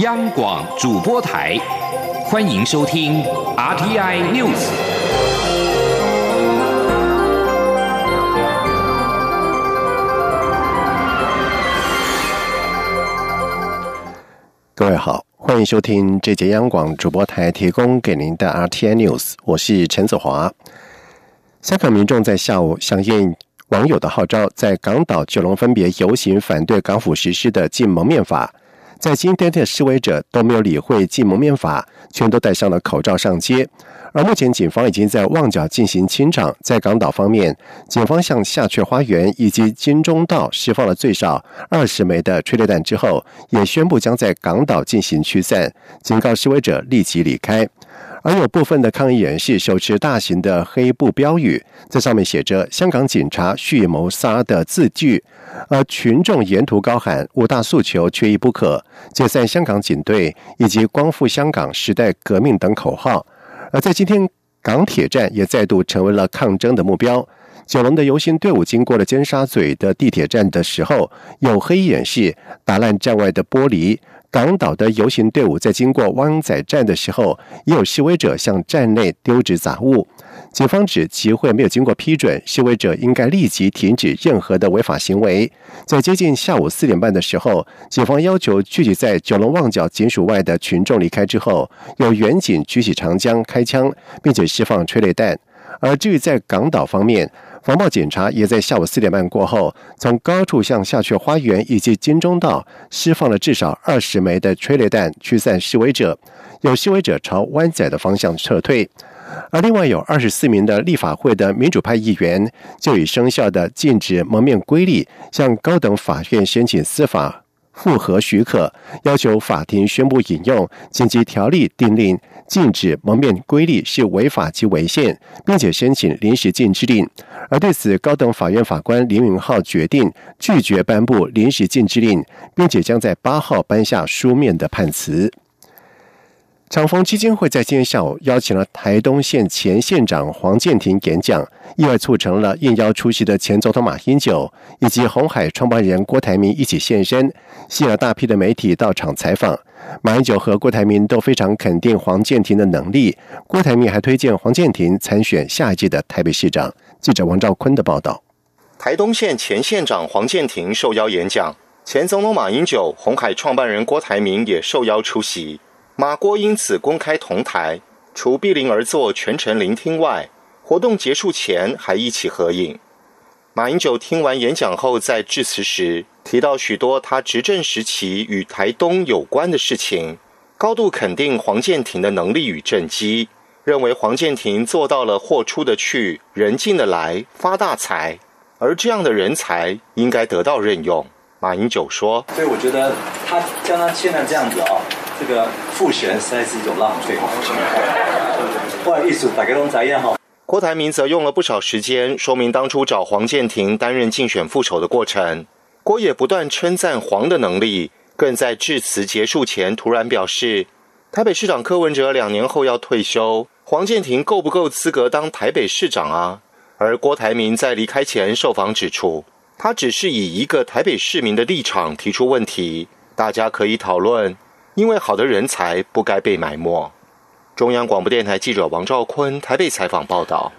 央广主播台，欢迎收听 RTI News。各位好，欢迎收听这节央广主播台提供给您的 RTI News，我是陈子华。香港民众在下午响应网友的号召，在港岛、九龙分别游行反对港府实施的禁蒙面法。在今天的示威者都没有理会禁蒙面法，全都戴上了口罩上街。而目前警方已经在旺角进行清场。在港岛方面，警方向下雀花园以及金钟道释放了最少二十枚的催泪弹之后，也宣布将在港岛进行驱散，警告示威者立即离开。而有部分的抗议人士手持大型的黑布标语，在上面写着“香港警察蓄谋杀”的字句，而群众沿途高喊“五大诉求缺一不可”、“解散香港警队”以及“光复香港时代革命”等口号。而在今天，港铁站也再度成为了抗争的目标。九龙的游行队伍经过了尖沙咀的地铁站的时候，有黑衣人士打烂站外的玻璃。港岛的游行队伍在经过湾仔站的时候，也有示威者向站内丢掷杂物。警方指集会没有经过批准，示威者应该立即停止任何的违法行为。在接近下午四点半的时候，警方要求聚集在九龙旺角警署外的群众离开之后，有远警举起长枪开枪，并且释放催泪弹。而至于在港岛方面，防暴警察也在下午四点半过后，从高处向下去花园以及金钟道释放了至少二十枚的催泪弹，驱散示威者。有示威者朝湾仔的方向撤退，而另外有二十四名的立法会的民主派议员就以生效的禁止蒙面规例，向高等法院申请司法。复核许可，要求法庭宣布引用紧急条例定令禁止蒙面规例是违法及违宪，并且申请临时禁制令。而对此，高等法院法官林云浩决定拒绝颁布临时禁制令，并且将在八号颁下书面的判词。长丰基金会在今天下午邀请了台东县前县长黄建庭演讲，意外促成了应邀出席的前总统马英九以及红海创办人郭台铭一起现身，吸引了大批的媒体到场采访。马英九和郭台铭都非常肯定黄建庭的能力，郭台铭还推荐黄建庭参选下一届的台北市长。记者王兆坤的报道。台东县前县长黄建庭受邀演讲，前总统马英九、红海创办人郭台铭也受邀出席。马郭因此公开同台，除闭邻而坐全程聆听外，活动结束前还一起合影。马英九听完演讲后，在致辞时提到许多他执政时期与台东有关的事情，高度肯定黄建庭的能力与政绩，认为黄建庭做到了货出的去，人进的来，发大财，而这样的人才应该得到任用。马英九说：“所以我觉得他像他现在这样子啊。”这个复选实在是一种浪费。不好意思，大家都怎样哈？郭台铭则用了不少时间说明当初找黄建庭担任竞选副手的过程。郭也不断称赞黄的能力，更在致辞结束前突然表示，台北市长柯文哲两年后要退休，黄建庭够不够资格当台北市长啊？而郭台铭在离开前受访指出，他只是以一个台北市民的立场提出问题，大家可以讨论。因为好的人才不该被埋没。中央广播电台记者王兆坤台北采访报道。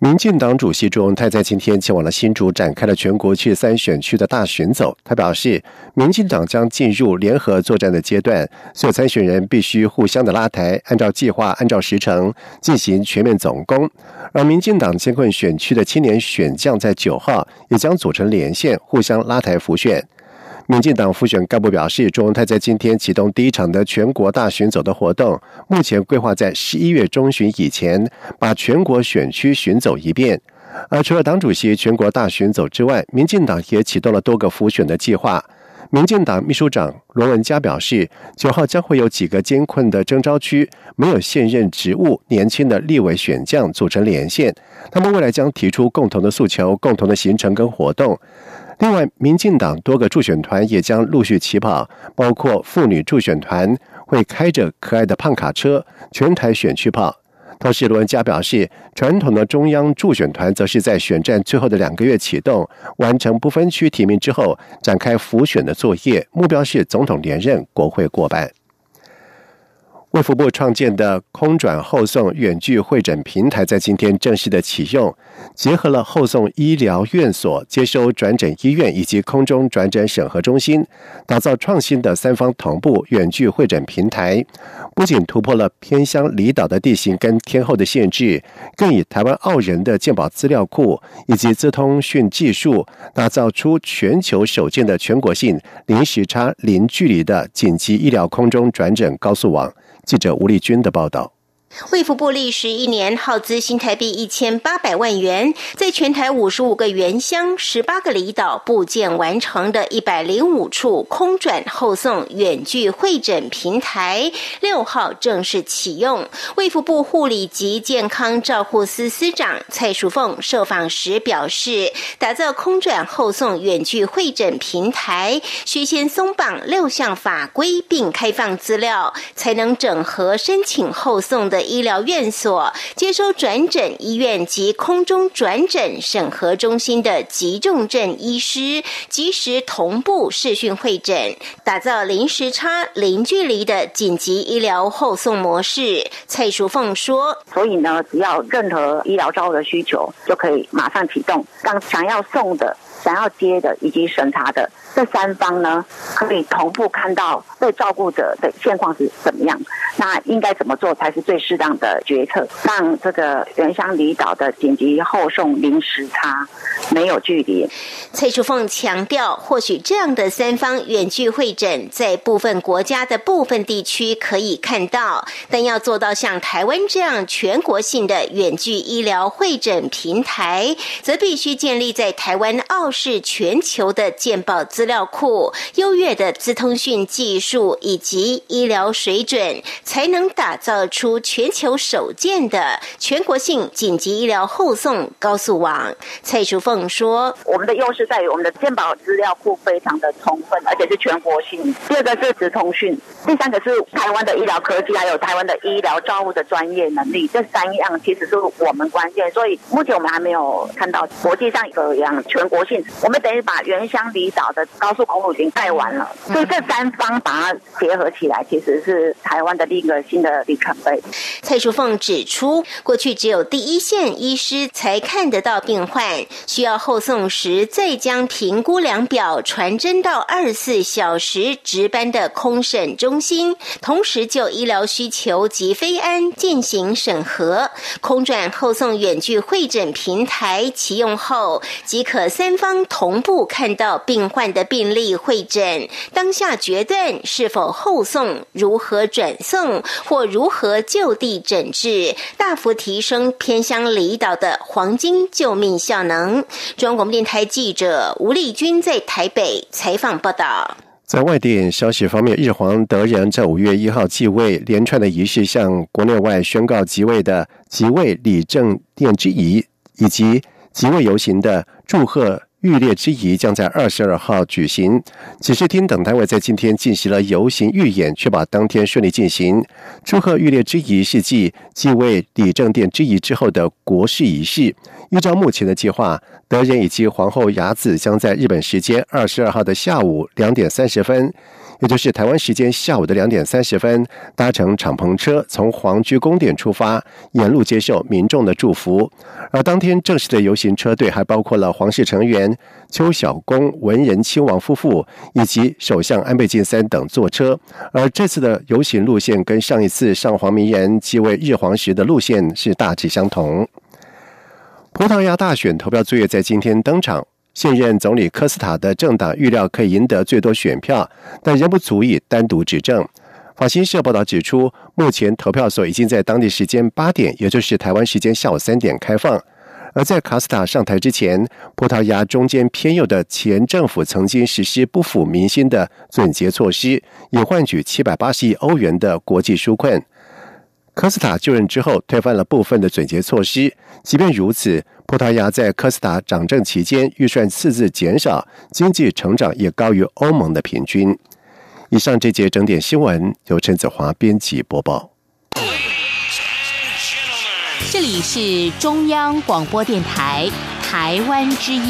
民进党主席朱荣泰在今天前往了新竹，展开了全国去三选区的大选走。他表示，民进党将进入联合作战的阶段，所有参选人必须互相的拉台，按照计划、按照时程进行全面总攻。而民进党监困选区的青年选将在九号也将组成连线，互相拉台辅选。民进党复选干部表示，朱文泰在今天启动第一场的全国大巡走的活动，目前规划在十一月中旬以前把全国选区巡走一遍。而除了党主席全国大巡走之外，民进党也启动了多个复选的计划。民进党秘书长罗文嘉表示，九号将会有几个艰困的征召区没有现任职务年轻的立委选将组成连线，他们未来将提出共同的诉求、共同的行程跟活动。另外，民进党多个助选团也将陆续起跑，包括妇女助选团会开着可爱的胖卡车全台选区跑。同时，罗文嘉表示，传统的中央助选团则是在选战最后的两个月启动，完成不分区提名之后，展开辅选的作业，目标是总统连任、国会过半。卫福部创建的空转后送远距会诊平台在今天正式的启用，结合了后送医疗院所、接收转诊医院以及空中转诊审核中心，打造创新的三方同步远距会诊平台。不仅突破了偏乡离岛的地形跟天候的限制，更以台湾澳人的健保资料库以及资通讯技术，打造出全球首建的全国性零时差、零距离的紧急医疗空中转诊高速网。记者吴丽君的报道。卫福部历时一年，耗资新台币一千八百万元，在全台五十五个原乡、十八个离岛部件完成的一百零五处空转后送远距会诊平台，六号正式启用。卫福部护理及健康照护司司长蔡淑凤受访时表示，打造空转后送远距会诊平台，需先松绑六项法规，并开放资料，才能整合申请后送的。医疗院所接收转诊医院及空中转诊审核中心的急重症医师，及时同步视讯会诊，打造零时差、零距离的紧急医疗后送模式。蔡淑凤说：“所以呢，只要任何医疗照的需求，就可以马上启动，让想要送的。”想要接的以及审查的这三方呢，可以同步看到被照顾者的现况是怎么样，那应该怎么做才是最适当的决策，让这个原乡离岛的紧急后送零时差，没有距离。蔡淑凤强调，或许这样的三方远距会诊，在部分国家的部分地区可以看到，但要做到像台湾这样全国性的远距医疗会诊平台，则必须建立在台湾澳。是全球的健保资料库、优越的资通讯技术以及医疗水准，才能打造出全球首建的全国性紧急医疗后送高速网。蔡淑凤说：“我们的优势在于我们的健保资料库非常的充分，而且是全国性。第二个是直通讯，第三个是台湾的医疗科技，还有台湾的医疗照护的专业能力。这三样其实是我们关键。所以目前我们还没有看到国际上一样全国性。”我们等于把原乡离岛的高速公路已经盖完了，所以这三方把它结合起来，其实是台湾的另一个新的里程碑。蔡淑凤指出，过去只有第一线医师才看得到病患，需要后送时再将评估量表传真到二十四小时值班的空审中心，同时就医疗需求及非安进行审核。空转后送远距会诊平台启用后，即可三方。同步看到病患的病例会诊，当下决断是否后送、如何转送或如何就地诊治，大幅提升偏乡离岛的黄金救命效能。中央广播电台记者吴丽君在台北采访报道。在外电消息方面，日皇德仁在五月一号继位，连串的仪式向国内外宣告即位的即位礼正殿之仪，以及即位游行的祝贺。预列之仪将在二十二号举行，指示厅等单位在今天进行了游行预演，确保当天顺利进行。祝贺预列之仪是继继位礼正殿之仪之后的国事仪式。依照目前的计划，德仁以及皇后雅子将在日本时间二十二号的下午两点三十分。也就是台湾时间下午的两点三十分，搭乘敞篷车从皇居宫殿出发，沿路接受民众的祝福。而当天正式的游行车队还包括了皇室成员邱小公、文仁亲王夫妇以及首相安倍晋三等坐车。而这次的游行路线跟上一次上皇明仁继位日皇时的路线是大致相同。葡萄牙大选投票作业在今天登场。现任总理科斯塔的政党预料可以赢得最多选票，但仍不足以单独执政。法新社报道指出，目前投票所已经在当地时间八点，也就是台湾时间下午三点开放。而在卡斯塔上台之前，葡萄牙中间偏右的前政府曾经实施不符民心的总结措施，以换取七百八十亿欧元的国际纾困。科斯塔就任之后，推翻了部分的总结措施。即便如此，葡萄牙在科斯塔掌政期间预算赤字减少，经济成长也高于欧盟的平均。以上这节整点新闻由陈子华编辑播报。这里是中央广播电台台湾之音。